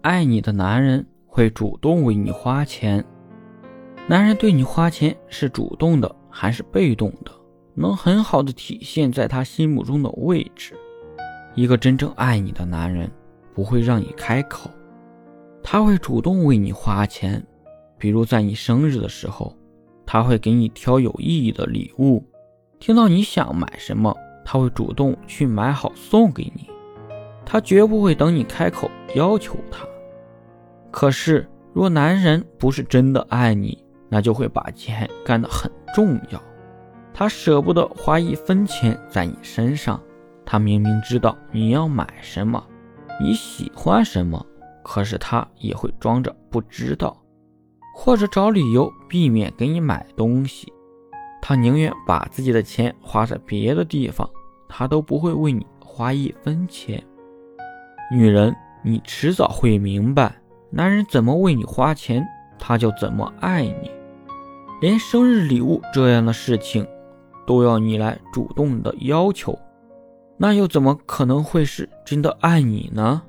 爱你的男人会主动为你花钱。男人对你花钱是主动的还是被动的，能很好的体现在他心目中的位置。一个真正爱你的男人不会让你开口，他会主动为你花钱。比如在你生日的时候，他会给你挑有意义的礼物；听到你想买什么，他会主动去买好送给你。他绝不会等你开口要求他。可是，若男人不是真的爱你，那就会把钱干得很重要。他舍不得花一分钱在你身上。他明明知道你要买什么，你喜欢什么，可是他也会装着不知道，或者找理由避免给你买东西。他宁愿把自己的钱花在别的地方，他都不会为你花一分钱。女人，你迟早会明白，男人怎么为你花钱，他就怎么爱你。连生日礼物这样的事情，都要你来主动的要求，那又怎么可能会是真的爱你呢？